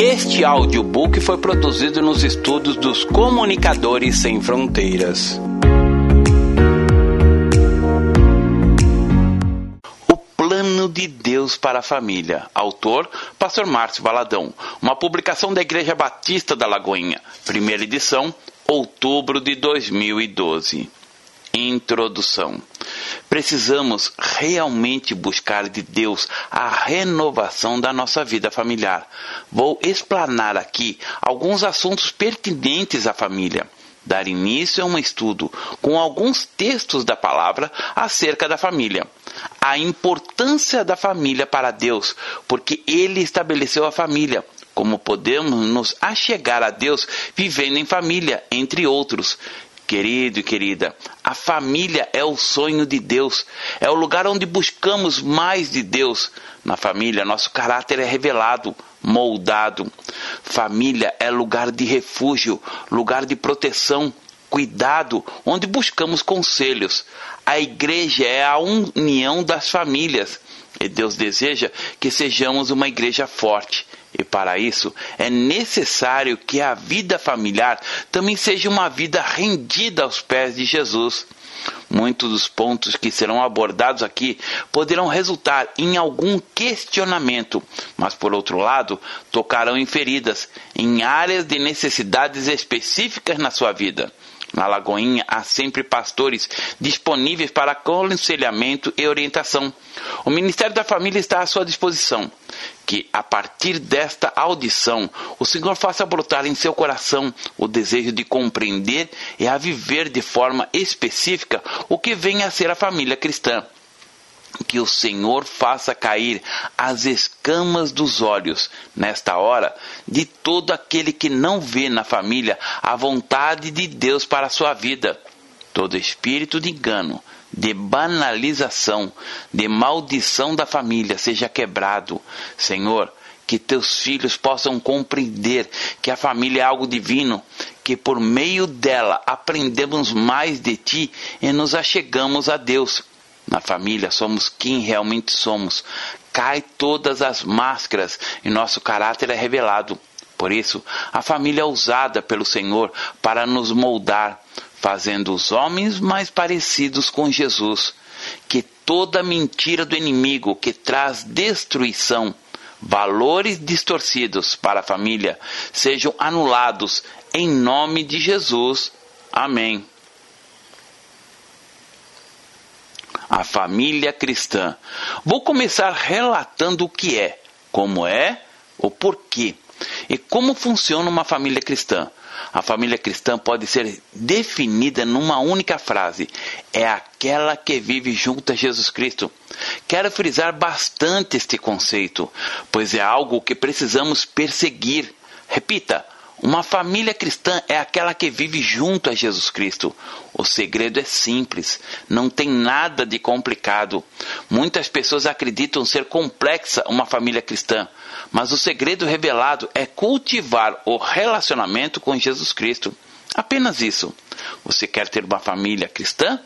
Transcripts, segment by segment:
Este audiobook foi produzido nos estudos dos Comunicadores Sem Fronteiras. O Plano de Deus para a Família. Autor: Pastor Márcio Valadão. Uma publicação da Igreja Batista da Lagoinha. Primeira edição, outubro de 2012. Introdução. Precisamos realmente buscar de Deus a renovação da nossa vida familiar. Vou explanar aqui alguns assuntos pertinentes à família. Dar início a um estudo com alguns textos da palavra acerca da família. A importância da família para Deus, porque Ele estabeleceu a família como podemos nos achegar a Deus vivendo em família, entre outros. Querido e querida, a família é o sonho de Deus, é o lugar onde buscamos mais de Deus. Na família, nosso caráter é revelado, moldado. Família é lugar de refúgio, lugar de proteção, cuidado, onde buscamos conselhos. A igreja é a união das famílias. E Deus deseja que sejamos uma igreja forte, e para isso é necessário que a vida familiar também seja uma vida rendida aos pés de Jesus. Muitos dos pontos que serão abordados aqui poderão resultar em algum questionamento, mas por outro lado, tocarão em feridas, em áreas de necessidades específicas na sua vida. Na Lagoinha há sempre pastores disponíveis para aconselhamento e orientação. O Ministério da Família está à sua disposição. Que, a partir desta audição, o Senhor faça brotar em seu coração o desejo de compreender e a viver de forma específica o que vem a ser a família cristã que o Senhor faça cair as escamas dos olhos, nesta hora, de todo aquele que não vê na família a vontade de Deus para a sua vida. Todo espírito de engano, de banalização, de maldição da família seja quebrado. Senhor, que teus filhos possam compreender que a família é algo divino, que por meio dela aprendemos mais de ti e nos achegamos a Deus na família, somos quem realmente somos. Cai todas as máscaras e nosso caráter é revelado. Por isso, a família é usada pelo Senhor para nos moldar, fazendo os homens mais parecidos com Jesus. Que toda mentira do inimigo que traz destruição, valores distorcidos para a família, sejam anulados em nome de Jesus. Amém. A família cristã. Vou começar relatando o que é, como é, o porquê e como funciona uma família cristã. A família cristã pode ser definida numa única frase: é aquela que vive junto a Jesus Cristo. Quero frisar bastante este conceito, pois é algo que precisamos perseguir. Repita: uma família cristã é aquela que vive junto a Jesus Cristo. O segredo é simples, não tem nada de complicado. Muitas pessoas acreditam ser complexa uma família cristã, mas o segredo revelado é cultivar o relacionamento com Jesus Cristo. Apenas isso. Você quer ter uma família cristã?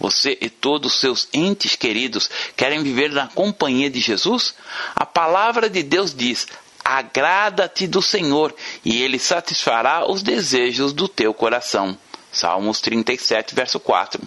Você e todos os seus entes queridos querem viver na companhia de Jesus? A palavra de Deus diz: agrada-te do Senhor, e ele satisfará os desejos do teu coração. Salmos 37, verso 4.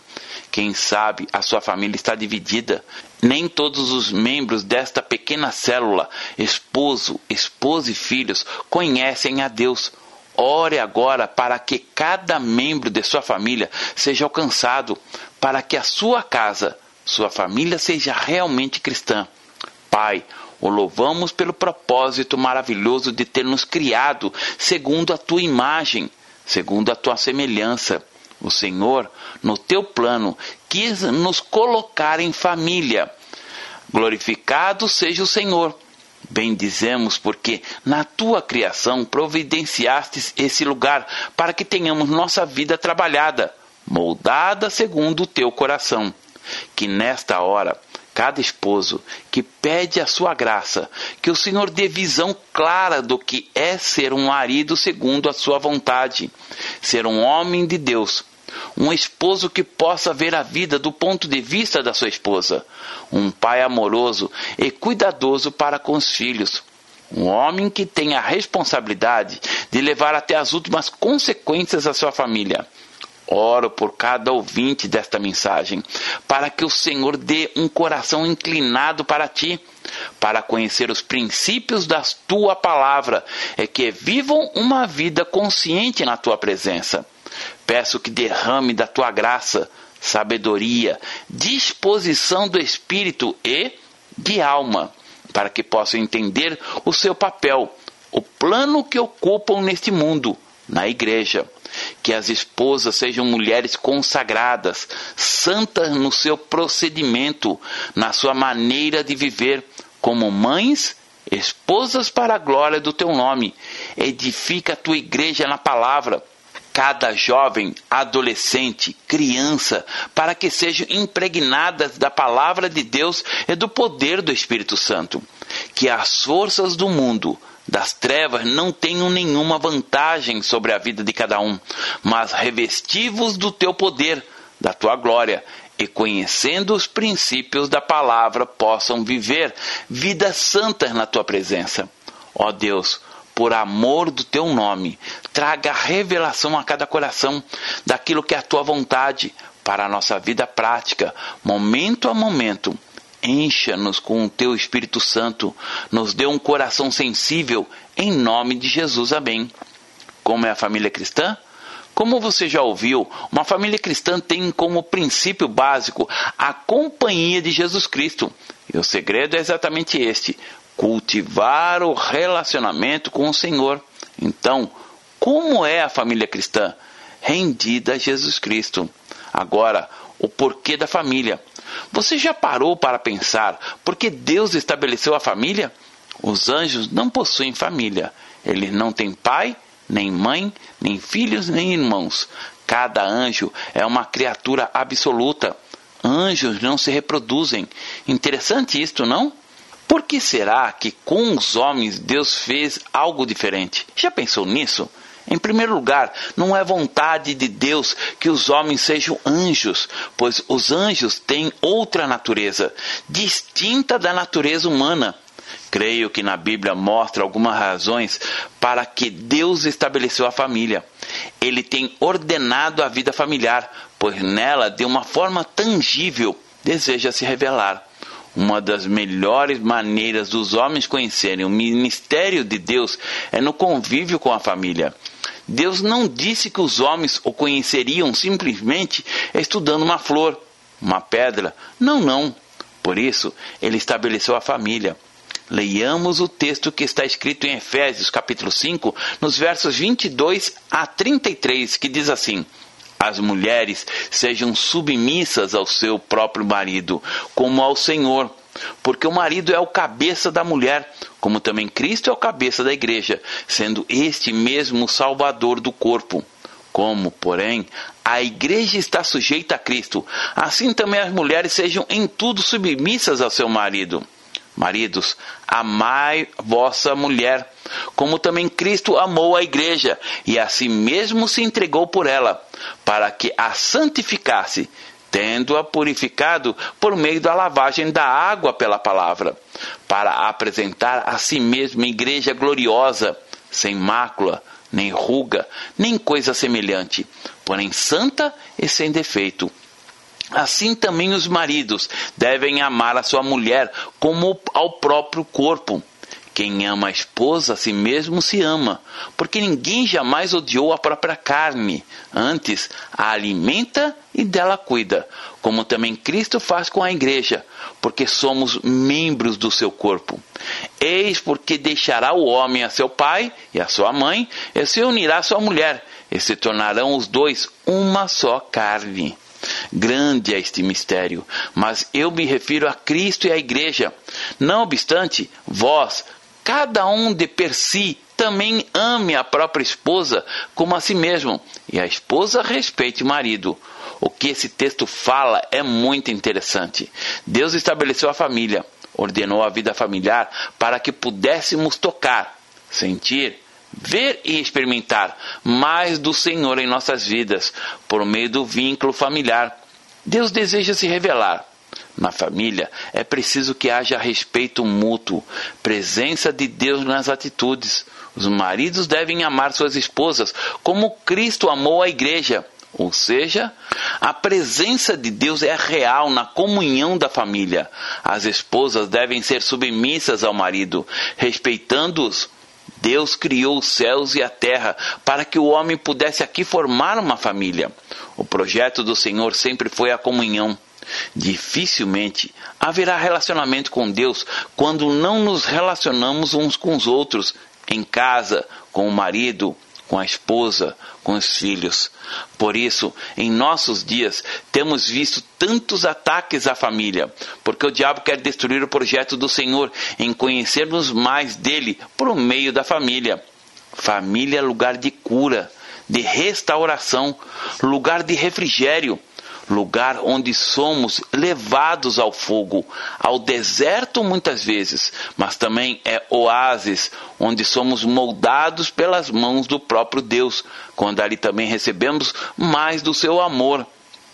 Quem sabe a sua família está dividida. Nem todos os membros desta pequena célula, esposo, esposa e filhos, conhecem a Deus. Ore agora para que cada membro de sua família seja alcançado, para que a sua casa, sua família seja realmente cristã. Pai, o louvamos pelo propósito maravilhoso de ter nos criado segundo a tua imagem, segundo a tua semelhança. O Senhor, no teu plano, quis nos colocar em família. Glorificado seja o Senhor. Bendizemos porque na tua criação providenciastes esse lugar para que tenhamos nossa vida trabalhada, moldada segundo o teu coração. Que nesta hora cada esposo que pede a sua graça, que o Senhor dê visão clara do que é ser um marido segundo a sua vontade, ser um homem de Deus, um esposo que possa ver a vida do ponto de vista da sua esposa, um pai amoroso e cuidadoso para com os filhos, Um homem que tem a responsabilidade de levar até as últimas consequências a sua família. Oro por cada ouvinte desta mensagem, para que o Senhor dê um coração inclinado para ti, para conhecer os princípios da tua palavra, e que vivam uma vida consciente na tua presença. Peço que derrame da tua graça, sabedoria, disposição do espírito e de alma, para que possam entender o seu papel, o plano que ocupam neste mundo, na igreja que as esposas sejam mulheres consagradas, santas no seu procedimento, na sua maneira de viver, como mães, esposas para a glória do teu nome. Edifica a tua igreja na palavra. Cada jovem, adolescente, criança, para que sejam impregnadas da palavra de Deus e do poder do Espírito Santo. Que as forças do mundo das trevas não tenham nenhuma vantagem sobre a vida de cada um, mas revestivos do teu poder, da tua glória, e conhecendo os princípios da palavra, possam viver vidas santas na tua presença. Ó Deus, por amor do teu nome, traga revelação a cada coração daquilo que é a tua vontade para a nossa vida prática, momento a momento Encha-nos com o teu Espírito Santo, nos dê um coração sensível, em nome de Jesus. Amém. Como é a família cristã? Como você já ouviu, uma família cristã tem como princípio básico a companhia de Jesus Cristo. E o segredo é exatamente este: cultivar o relacionamento com o Senhor. Então, como é a família cristã? Rendida a Jesus Cristo. Agora, o porquê da família. Você já parou para pensar por que Deus estabeleceu a família? Os anjos não possuem família. Eles não têm pai, nem mãe, nem filhos, nem irmãos. Cada anjo é uma criatura absoluta. Anjos não se reproduzem. Interessante isto, não? Por que será que com os homens Deus fez algo diferente? Já pensou nisso? Em primeiro lugar, não é vontade de Deus que os homens sejam anjos, pois os anjos têm outra natureza, distinta da natureza humana. Creio que na Bíblia mostra algumas razões para que Deus estabeleceu a família. Ele tem ordenado a vida familiar, pois nela, de uma forma tangível, deseja se revelar. Uma das melhores maneiras dos homens conhecerem o ministério de Deus é no convívio com a família. Deus não disse que os homens o conheceriam simplesmente estudando uma flor, uma pedra. Não, não. Por isso, ele estabeleceu a família. Leiamos o texto que está escrito em Efésios, capítulo 5, nos versos 22 a 33, que diz assim: As mulheres sejam submissas ao seu próprio marido, como ao Senhor porque o marido é o cabeça da mulher, como também Cristo é o cabeça da igreja, sendo este mesmo o salvador do corpo. Como, porém, a igreja está sujeita a Cristo, assim também as mulheres sejam em tudo submissas ao seu marido. Maridos, amai vossa mulher, como também Cristo amou a igreja e a si mesmo se entregou por ela, para que a santificasse, tendo-a purificado por meio da lavagem da água pela palavra, para apresentar a si mesma igreja gloriosa, sem mácula, nem ruga, nem coisa semelhante, porém santa e sem defeito. Assim também os maridos devem amar a sua mulher como ao próprio corpo. Quem ama a esposa a si mesmo se ama, porque ninguém jamais odiou a própria carne, antes a alimenta e dela cuida, como também Cristo faz com a igreja, porque somos membros do seu corpo. Eis porque deixará o homem a seu pai e a sua mãe, e se unirá à sua mulher, e se tornarão os dois uma só carne. Grande é este mistério, mas eu me refiro a Cristo e à Igreja. Não obstante, vós, cada um de per si também ame a própria esposa como a si mesmo, e a esposa respeite o marido. O que esse texto fala é muito interessante. Deus estabeleceu a família, ordenou a vida familiar para que pudéssemos tocar, sentir, ver e experimentar mais do Senhor em nossas vidas, por meio do vínculo familiar. Deus deseja se revelar Na família é preciso que haja respeito mútuo, presença de Deus nas atitudes. Os maridos devem amar suas esposas como Cristo amou a igreja. Ou seja, a presença de Deus é real na comunhão da família. As esposas devem ser submissas ao marido, respeitando-os. Deus criou os céus e a terra para que o homem pudesse aqui formar uma família. O projeto do Senhor sempre foi a comunhão. Dificilmente haverá relacionamento com Deus quando não nos relacionamos uns com os outros, em casa, com o marido, com a esposa, com os filhos. Por isso, em nossos dias, temos visto tantos ataques à família, porque o diabo quer destruir o projeto do Senhor em conhecermos mais dele por meio da família. Família é lugar de cura, de restauração, lugar de refrigério lugar onde somos levados ao fogo, ao deserto muitas vezes, mas também é oásis onde somos moldados pelas mãos do próprio Deus, quando ali também recebemos mais do seu amor.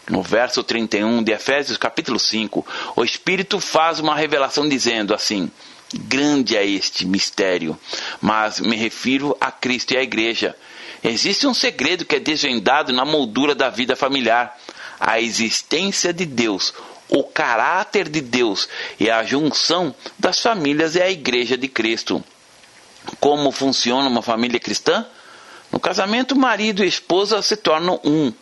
No verso 31 de Efésios, capítulo 5, o Espírito faz uma revelação dizendo assim: Grande é este mistério, mas me refiro a Cristo e à Igreja. Existe um segredo que é desvendado na moldura da vida familiar a existência de Deus, o caráter de Deus e a junção das famílias é a igreja de Cristo. Como funciona uma família cristã? No casamento, marido e esposa se tornam um.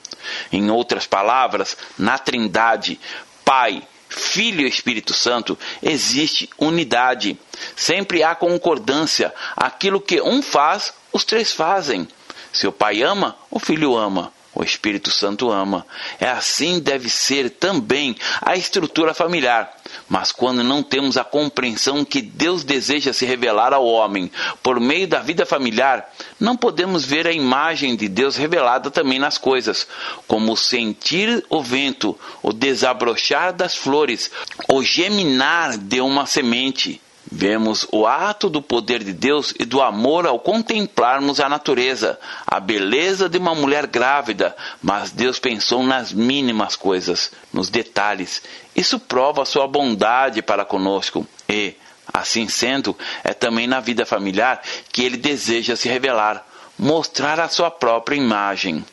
Em outras palavras, na Trindade, Pai, Filho e Espírito Santo, existe unidade. Sempre há concordância. Aquilo que um faz, os três fazem. Se o pai ama, o filho ama. O Espírito Santo ama. É assim deve ser também a estrutura familiar. Mas quando não temos a compreensão que Deus deseja se revelar ao homem por meio da vida familiar, não podemos ver a imagem de Deus revelada também nas coisas, como sentir o vento, o desabrochar das flores, o geminar de uma semente Vemos o ato do poder de Deus e do amor ao contemplarmos a natureza, a beleza de uma mulher grávida, mas Deus pensou nas mínimas coisas, nos detalhes. Isso prova a sua bondade para conosco e, assim sendo, é também na vida familiar que ele deseja se revelar, mostrar a sua própria imagem.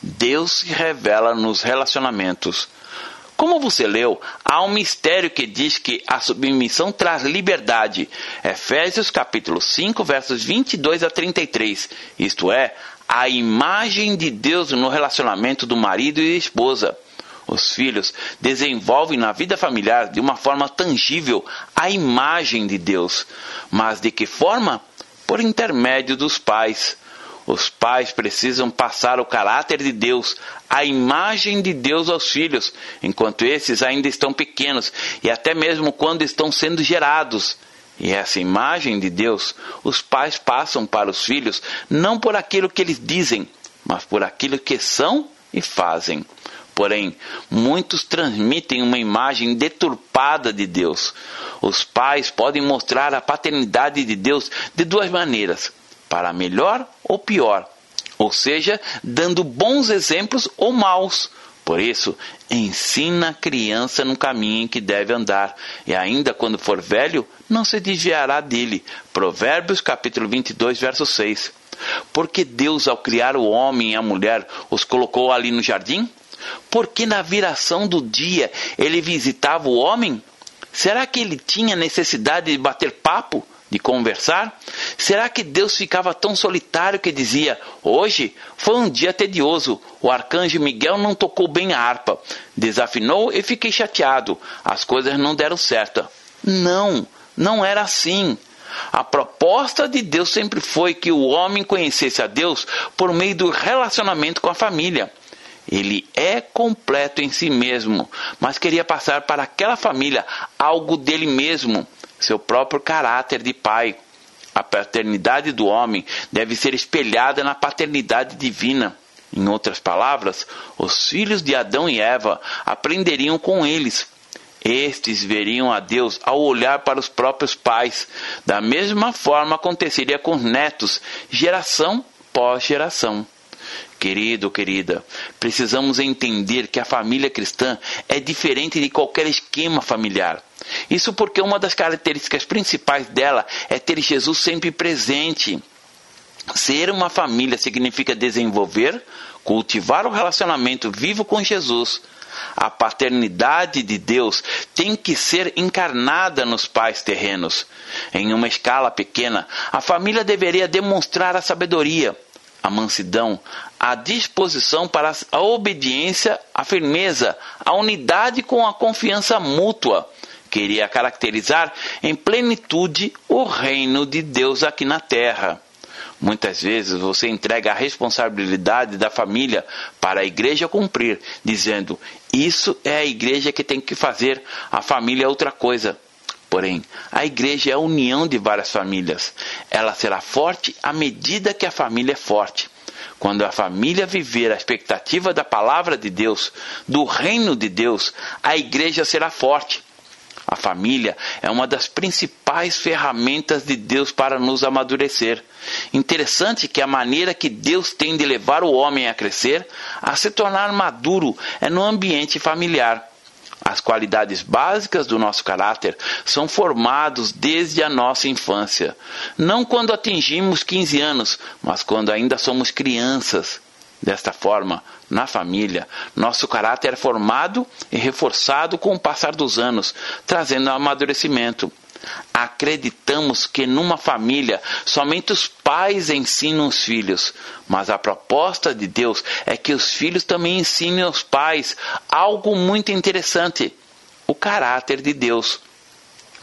Deus se revela nos relacionamentos. Como você leu, há um mistério que diz que a submissão traz liberdade. Efésios capítulo 5, versos 22 a 33. Isto é, a imagem de Deus no relacionamento do marido e esposa. Os filhos desenvolvem na vida familiar de uma forma tangível a imagem de Deus. Mas de que forma? Por intermédio dos pais. Os pais precisam passar o caráter de Deus, a imagem de Deus aos filhos, enquanto esses ainda estão pequenos e até mesmo quando estão sendo gerados. E essa imagem de Deus, os pais passam para os filhos não por aquilo que eles dizem, mas por aquilo que são e fazem. Porém, muitos transmitem uma imagem deturpada de Deus. Os pais podem mostrar a paternidade de Deus de duas maneiras: para melhor ou pior, ou seja, dando bons exemplos ou maus. Por isso, ensina a criança no caminho em que deve andar, e ainda quando for velho, não se desviará dele. Provérbios capítulo 22, verso 6. Porque Deus, ao criar o homem e a mulher, os colocou ali no jardim? Porque na viração do dia ele visitava o homem? Será que ele tinha necessidade de bater papo? de conversar? Será que Deus ficava tão solitário que dizia: Hoje foi um dia tedioso, o arcanjo Miguel não tocou bem a harpa, desafinou e fiquei chateado, as coisas não deram certo. Não, não era assim. A proposta de Deus sempre foi que o homem conhecesse a Deus por meio do relacionamento com a família. Ele é completo em si mesmo, mas queria passar para aquela família algo dele mesmo seu próprio caráter de pai. A paternidade do homem deve ser espelhada na paternidade divina. Em outras palavras, os filhos de Adão e Eva aprenderiam com eles. Estes veriam a Deus ao olhar para os próprios pais. Da mesma forma aconteceria com os netos, geração pós geração. Querido, querida, precisamos entender que a família cristã é diferente de qualquer esquema familiar. Isso porque uma das características principais dela é ter Jesus sempre presente. Ser uma família significa desenvolver, cultivar o relacionamento vivo com Jesus. A paternidade de Deus tem que ser encarnada nos pais terrenos. Em uma escala pequena, a família deveria demonstrar a sabedoria, a mansidão, a disposição para a obediência, a firmeza, a unidade com a confiança mútua. Queria caracterizar em plenitude o reino de Deus aqui na terra. Muitas vezes você entrega a responsabilidade da família para a igreja cumprir, dizendo: Isso é a igreja que tem que fazer, a família é outra coisa. Porém, a igreja é a união de várias famílias. Ela será forte à medida que a família é forte. Quando a família viver a expectativa da palavra de Deus, do reino de Deus, a igreja será forte. A família é uma das principais ferramentas de Deus para nos amadurecer. Interessante que a maneira que Deus tem de levar o homem a crescer, a se tornar maduro, é no ambiente familiar. As qualidades básicas do nosso caráter são formados desde a nossa infância. Não quando atingimos 15 anos, mas quando ainda somos crianças. Desta forma, na família, nosso caráter é formado e reforçado com o passar dos anos, trazendo amadurecimento. Acreditamos que numa família somente os pais ensinam os filhos, mas a proposta de Deus é que os filhos também ensinem aos pais algo muito interessante: o caráter de Deus.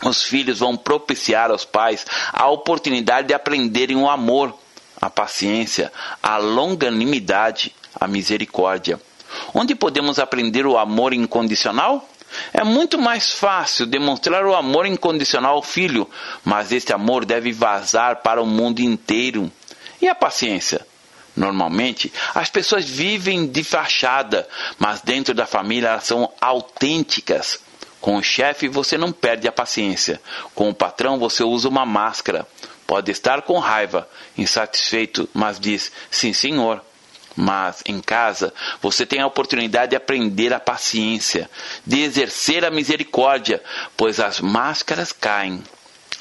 Os filhos vão propiciar aos pais a oportunidade de aprenderem o amor, a paciência, a longanimidade, a misericórdia. Onde podemos aprender o amor incondicional? É muito mais fácil demonstrar o amor incondicional ao filho, mas este amor deve vazar para o mundo inteiro. E a paciência? Normalmente, as pessoas vivem de fachada, mas dentro da família elas são autênticas. Com o chefe você não perde a paciência. Com o patrão você usa uma máscara. Pode estar com raiva, insatisfeito, mas diz: sim, senhor. Mas em casa você tem a oportunidade de aprender a paciência, de exercer a misericórdia, pois as máscaras caem.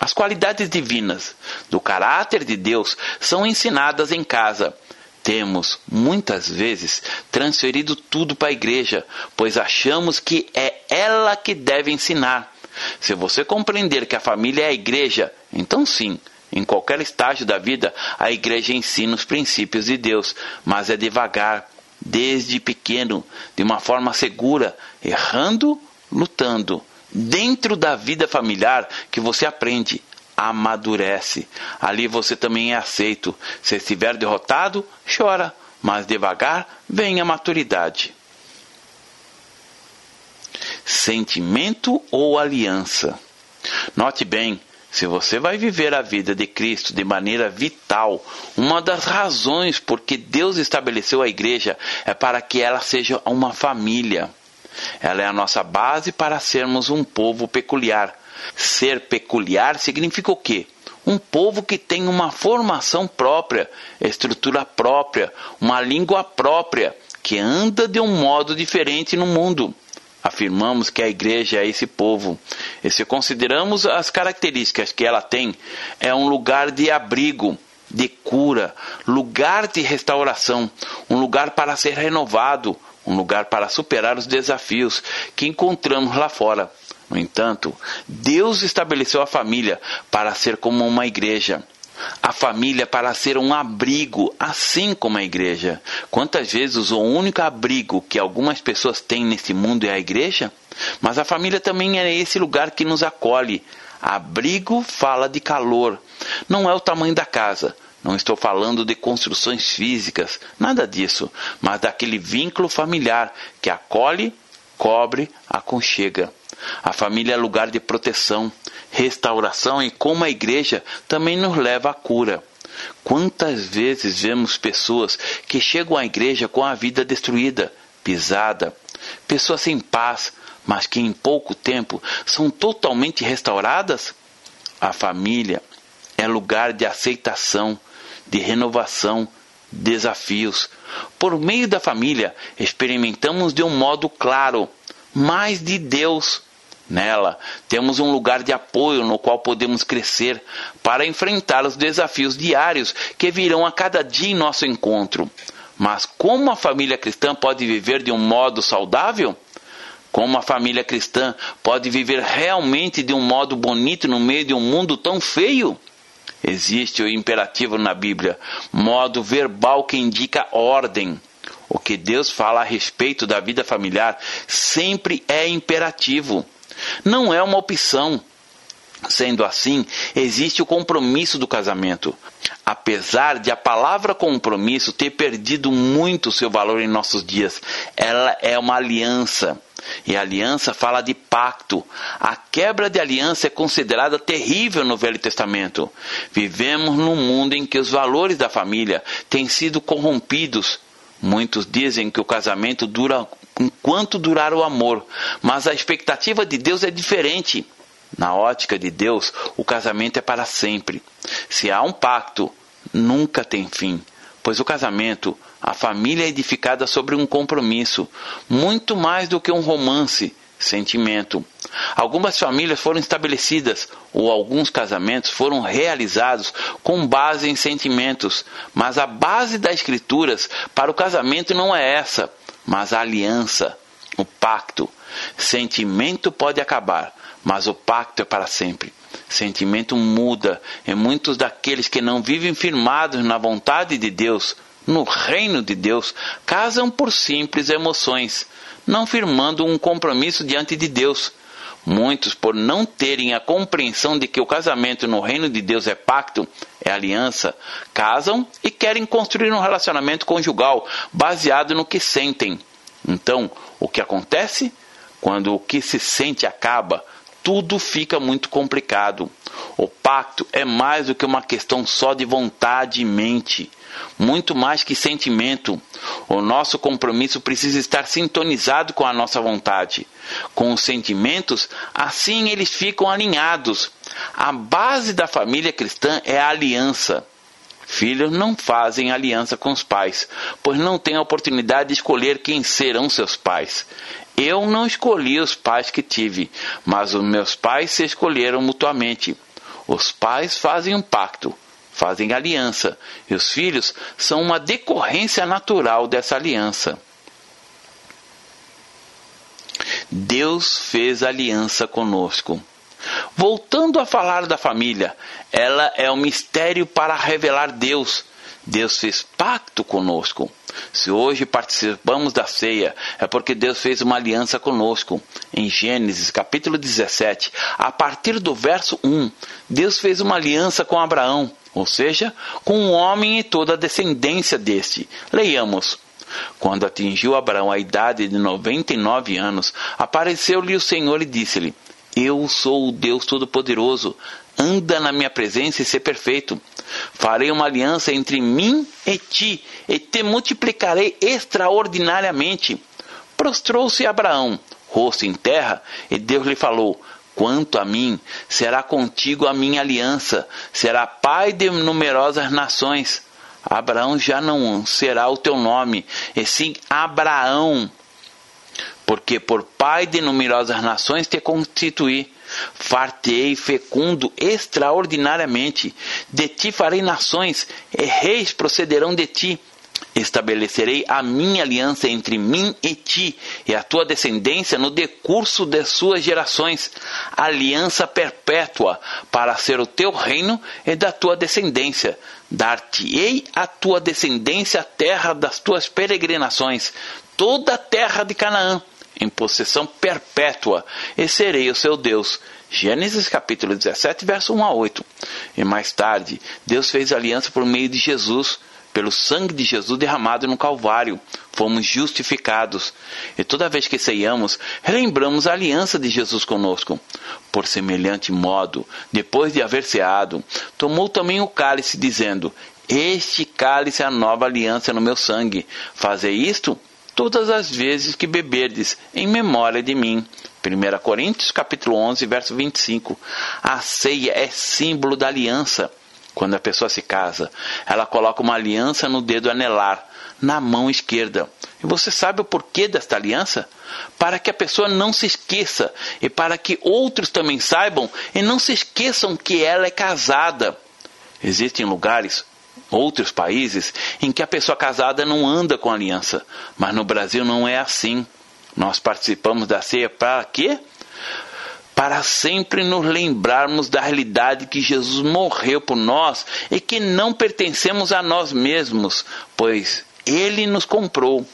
As qualidades divinas do caráter de Deus são ensinadas em casa. Temos, muitas vezes, transferido tudo para a igreja, pois achamos que é ela que deve ensinar. Se você compreender que a família é a igreja, então sim, em qualquer estágio da vida, a igreja ensina os princípios de Deus, mas é devagar, desde pequeno, de uma forma segura, errando, lutando. Dentro da vida familiar que você aprende, amadurece. Ali você também é aceito. Se estiver derrotado, chora, mas devagar vem a maturidade. Sentimento ou aliança? Note bem, se você vai viver a vida de Cristo de maneira vital, uma das razões por que Deus estabeleceu a igreja é para que ela seja uma família. Ela é a nossa base para sermos um povo peculiar. Ser peculiar significa o quê? Um povo que tem uma formação própria, estrutura própria, uma língua própria, que anda de um modo diferente no mundo afirmamos que a igreja é esse povo. E se consideramos as características que ela tem, é um lugar de abrigo, de cura, lugar de restauração, um lugar para ser renovado, um lugar para superar os desafios que encontramos lá fora. No entanto, Deus estabeleceu a família para ser como uma igreja a família para ser um abrigo, assim como a igreja. Quantas vezes o único abrigo que algumas pessoas têm nesse mundo é a igreja? Mas a família também é esse lugar que nos acolhe. Abrigo fala de calor. Não é o tamanho da casa. Não estou falando de construções físicas, nada disso, mas daquele vínculo familiar que acolhe, cobre, aconchega. A família é lugar de proteção, restauração e como a igreja também nos leva à cura. Quantas vezes vemos pessoas que chegam à igreja com a vida destruída, pisada, pessoas sem paz, mas que em pouco tempo são totalmente restauradas? A família é lugar de aceitação, de renovação, desafios. Por meio da família, experimentamos de um modo claro mais de Deus. Nela, temos um lugar de apoio no qual podemos crescer para enfrentar os desafios diários que virão a cada dia em nosso encontro. Mas como a família cristã pode viver de um modo saudável? Como a família cristã pode viver realmente de um modo bonito no meio de um mundo tão feio? Existe o imperativo na Bíblia, modo verbal que indica ordem. O que Deus fala a respeito da vida familiar sempre é imperativo. Não é uma opção. Sendo assim, existe o compromisso do casamento. Apesar de a palavra compromisso ter perdido muito seu valor em nossos dias, ela é uma aliança. E a aliança fala de pacto. A quebra de aliança é considerada terrível no Velho Testamento. Vivemos num mundo em que os valores da família têm sido corrompidos. Muitos dizem que o casamento dura enquanto durar o amor, mas a expectativa de Deus é diferente. Na ótica de Deus, o casamento é para sempre. Se há um pacto, nunca tem fim, pois o casamento a família é edificada sobre um compromisso, muito mais do que um romance, sentimento. Algumas famílias foram estabelecidas ou alguns casamentos foram realizados com base em sentimentos, mas a base das escrituras para o casamento não é essa, mas a aliança, o pacto. Sentimento pode acabar, mas o pacto é para sempre. Sentimento muda e muitos daqueles que não vivem firmados na vontade de Deus no reino de Deus casam por simples emoções, não firmando um compromisso diante de Deus. Muitos, por não terem a compreensão de que o casamento no reino de Deus é pacto, é aliança, casam e querem construir um relacionamento conjugal baseado no que sentem. Então, o que acontece? Quando o que se sente acaba, tudo fica muito complicado. O pacto é mais do que uma questão só de vontade e mente muito mais que sentimento. O nosso compromisso precisa estar sintonizado com a nossa vontade. Com os sentimentos, assim eles ficam alinhados. A base da família cristã é a aliança. Filhos não fazem aliança com os pais, pois não têm a oportunidade de escolher quem serão seus pais. Eu não escolhi os pais que tive, mas os meus pais se escolheram mutuamente. Os pais fazem um pacto fazem aliança, e os filhos são uma decorrência natural dessa aliança. Deus fez aliança conosco. Voltando a falar da família, ela é um mistério para revelar Deus. Deus fez pacto conosco. Se hoje participamos da ceia, é porque Deus fez uma aliança conosco. Em Gênesis capítulo 17, a partir do verso 1, Deus fez uma aliança com Abraão ou seja, com o homem e toda a descendência deste. Leiamos. Quando atingiu Abraão a idade de noventa e nove anos, apareceu-lhe o Senhor e disse-lhe: Eu sou o Deus Todo-Poderoso. Anda na minha presença e ser perfeito. Farei uma aliança entre mim e ti, e te multiplicarei extraordinariamente. Prostrou-se Abraão, rosto em terra, e Deus lhe falou: Quanto a mim, será contigo a minha aliança, será pai de numerosas nações. Abraão já não será o teu nome, e sim Abraão, porque por pai de numerosas nações te constituí. Fartei fecundo extraordinariamente, de ti farei nações, e reis procederão de ti. Estabelecerei a minha aliança entre mim e ti e a tua descendência no decurso de suas gerações, aliança perpétua para ser o teu reino e da tua descendência. Dar-te-ei a tua descendência a terra das tuas peregrinações, toda a terra de Canaã, em possessão perpétua, e serei o seu Deus. Gênesis capítulo 17, verso 1 a 8. E mais tarde, Deus fez aliança por meio de Jesus pelo sangue de Jesus derramado no Calvário, fomos justificados. E toda vez que ceiamos, relembramos a aliança de Jesus conosco. Por semelhante modo, depois de haver ceado, tomou também o cálice, dizendo: Este cálice é a nova aliança no meu sangue. Fazei isto todas as vezes que beberdes, em memória de mim. 1 Coríntios capítulo 11, verso 25. A ceia é símbolo da aliança Quando a pessoa se casa, ela coloca uma aliança no dedo anelar, na mão esquerda. E você sabe o porquê desta aliança? Para que a pessoa não se esqueça e para que outros também saibam e não se esqueçam que ela é casada. Existem lugares, outros países, em que a pessoa casada não anda com aliança, mas no Brasil não é assim. Nós participamos da ceia para quê? Para sempre nos lembrarmos da realidade que Jesus morreu por nós e que não pertencemos a nós mesmos, pois ele nos comprou.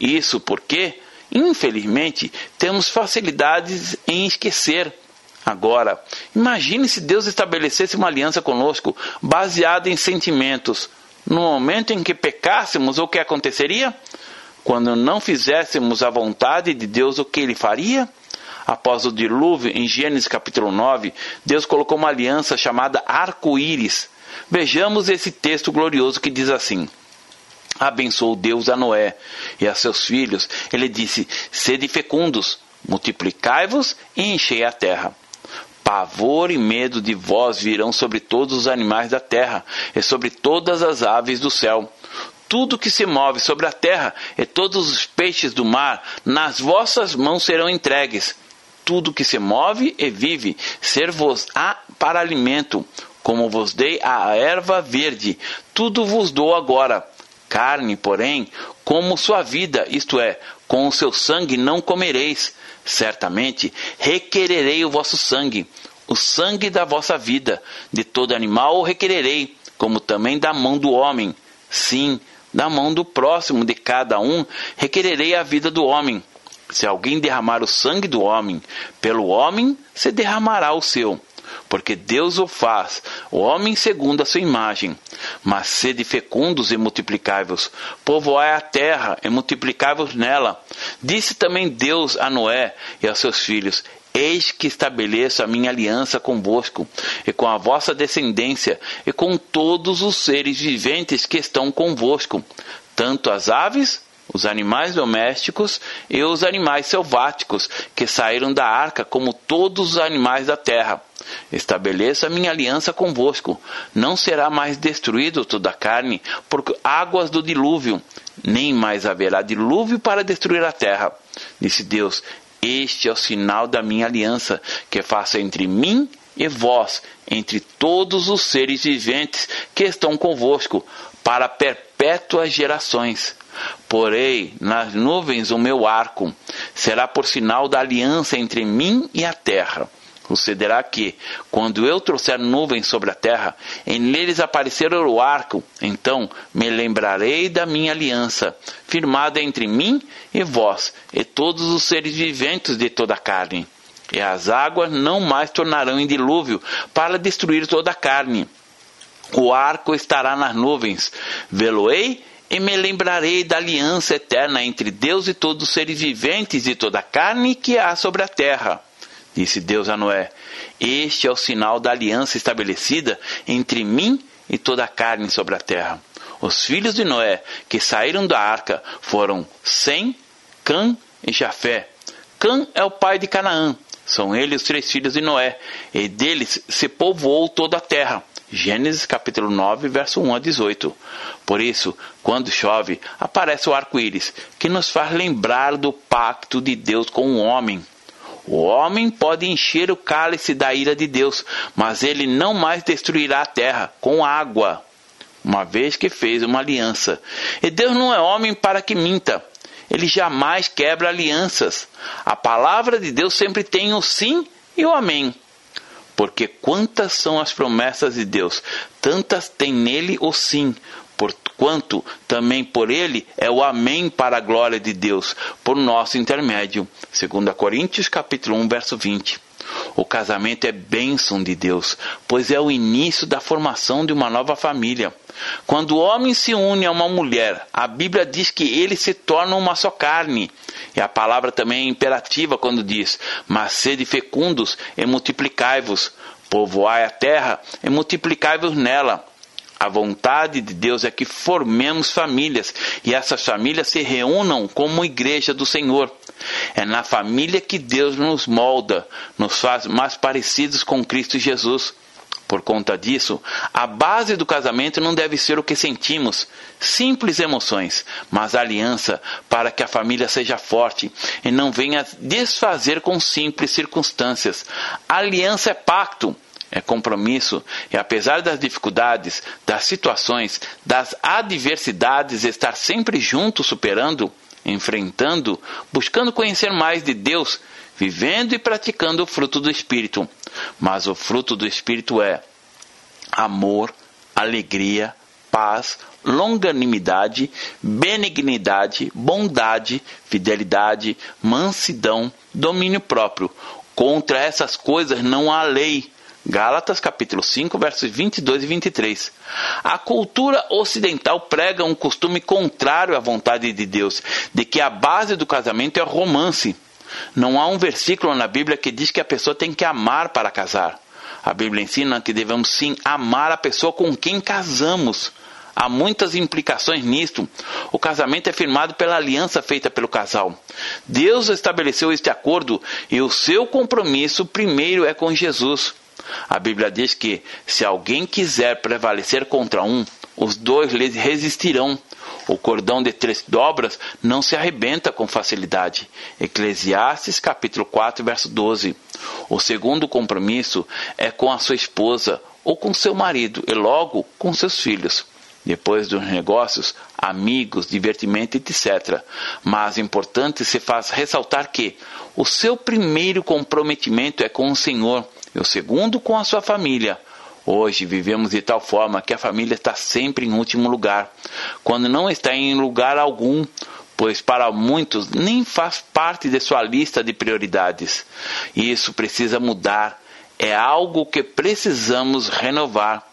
Isso porque, infelizmente, temos facilidades em esquecer. Agora, imagine se Deus estabelecesse uma aliança conosco baseada em sentimentos. No momento em que pecássemos, o que aconteceria? Quando não fizéssemos a vontade de Deus, o que ele faria? Após o dilúvio, em Gênesis capítulo 9, Deus colocou uma aliança chamada arco-íris. Vejamos esse texto glorioso que diz assim: Abençoou Deus a Noé e a seus filhos. Ele disse: Sede fecundos, multiplicai-vos e enchei a terra. Pavor e medo de vós virão sobre todos os animais da terra e sobre todas as aves do céu tudo que se move sobre a terra e todos os peixes do mar, nas vossas mãos serão entregues tudo que se move e vive, ser-vos-á para alimento, como vos dei a erva verde, tudo vos dou agora. Carne, porém, como sua vida, isto é, com o seu sangue não comereis. Certamente requererei o vosso sangue, o sangue da vossa vida, de todo animal o requererei, como também da mão do homem. Sim, da mão do próximo de cada um requererei a vida do homem se alguém derramar o sangue do homem, pelo homem se derramará o seu, porque Deus o faz, o homem segundo a sua imagem. Mas sede fecundos e multiplicai-vos, povoai a terra e multiplicai-vos nela. Disse também Deus a Noé e aos seus filhos: Eis que estabeleço a minha aliança convosco, e com a vossa descendência, e com todos os seres viventes que estão convosco, tanto as aves os animais domésticos e os animais selváticos que saíram da arca, como todos os animais da terra. Estabeleço a minha aliança convosco. Não será mais destruído toda a carne por águas do dilúvio, nem mais haverá dilúvio para destruir a terra. Disse Deus: Este é o sinal da minha aliança que faço entre mim e vós, entre todos os seres viventes que estão convosco, para perpétuas gerações. Porei nas nuvens o meu arco, será por sinal da aliança entre mim e a terra. Sucederá que, quando eu trouxer nuvens sobre a terra, e neles aparecer o arco, então me lembrarei da minha aliança, firmada entre mim e vós, e todos os seres viventes de toda a carne. E as águas não mais tornarão em dilúvio para destruir toda a carne. O arco estará nas nuvens, vê-lo-ei e me lembrarei da aliança eterna entre Deus e todos os seres viventes e toda a carne que há sobre a terra. Disse Deus a Noé: Este é o sinal da aliança estabelecida entre mim e toda a carne sobre a terra. Os filhos de Noé que saíram da arca foram Sem, Cã e Jafé. Cã é o pai de Canaã. São eles os três filhos de Noé, e deles se povoou toda a terra. Gênesis capítulo 9, verso 1 a 18. Por isso, quando chove, aparece o arco-íris, que nos faz lembrar do pacto de Deus com o homem. O homem pode encher o cálice da ira de Deus, mas ele não mais destruirá a terra com água, uma vez que fez uma aliança. E Deus não é homem para que minta. Ele jamais quebra alianças. A palavra de Deus sempre tem o sim e o amém. Porque quantas são as promessas de Deus, tantas tem nele o sim, porquanto também por ele é o amém para a glória de Deus, por nosso intermédio. 2 Coríntios capítulo 1, verso 20. O casamento é bênção de Deus, pois é o início da formação de uma nova família. Quando o homem se une a uma mulher, a Bíblia diz que eles se tornam uma só carne. E a palavra também é imperativa quando diz: Mas sede fecundos e multiplicai-vos, povoai a terra e multiplicai-vos nela. A vontade de Deus é que formemos famílias e essas famílias se reúnam como igreja do Senhor. É na família que Deus nos molda, nos faz mais parecidos com Cristo Jesus. Por conta disso, a base do casamento não deve ser o que sentimos, simples emoções, mas aliança para que a família seja forte e não venha desfazer com simples circunstâncias. Aliança é pacto, é compromisso e apesar das dificuldades, das situações, das adversidades, estar sempre junto, superando, enfrentando, buscando conhecer mais de Deus, vivendo e praticando o fruto do Espírito. Mas o fruto do Espírito é amor, alegria, paz, longanimidade, benignidade, bondade, fidelidade, mansidão, domínio próprio. Contra essas coisas não há lei. Gálatas capítulo 5, versos 22 e 23. A cultura ocidental prega um costume contrário à vontade de Deus, de que a base do casamento é romance. Não há um versículo na Bíblia que diz que a pessoa tem que amar para casar. A Bíblia ensina que devemos sim amar a pessoa com quem casamos. Há muitas implicações nisto. O casamento é firmado pela aliança feita pelo casal. Deus estabeleceu este acordo e o seu compromisso primeiro é com Jesus. A Bíblia diz que se alguém quiser prevalecer contra um, os dois resistirão. O cordão de três dobras não se arrebenta com facilidade. Eclesiastes capítulo 4, verso 12. O segundo compromisso é com a sua esposa ou com seu marido e logo com seus filhos. Depois dos negócios, amigos, divertimento, etc. Mas importante se faz ressaltar que o seu primeiro comprometimento é com o Senhor e o segundo com a sua família. Hoje vivemos de tal forma que a família está sempre em último lugar, quando não está em lugar algum, pois para muitos nem faz parte de sua lista de prioridades. E isso precisa mudar. É algo que precisamos renovar.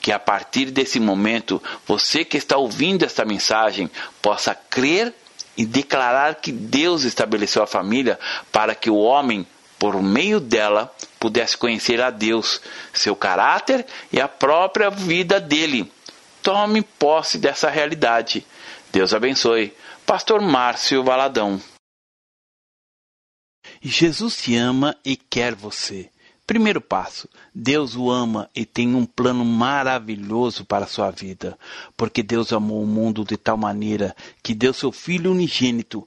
Que a partir desse momento, você que está ouvindo esta mensagem possa crer e declarar que Deus estabeleceu a família para que o homem por meio dela, pudesse conhecer a Deus, seu caráter e a própria vida dele. Tome posse dessa realidade. Deus abençoe. Pastor Márcio Valadão. Jesus te ama e quer você. Primeiro passo: Deus o ama e tem um plano maravilhoso para a sua vida, porque Deus amou o mundo de tal maneira que deu seu Filho unigênito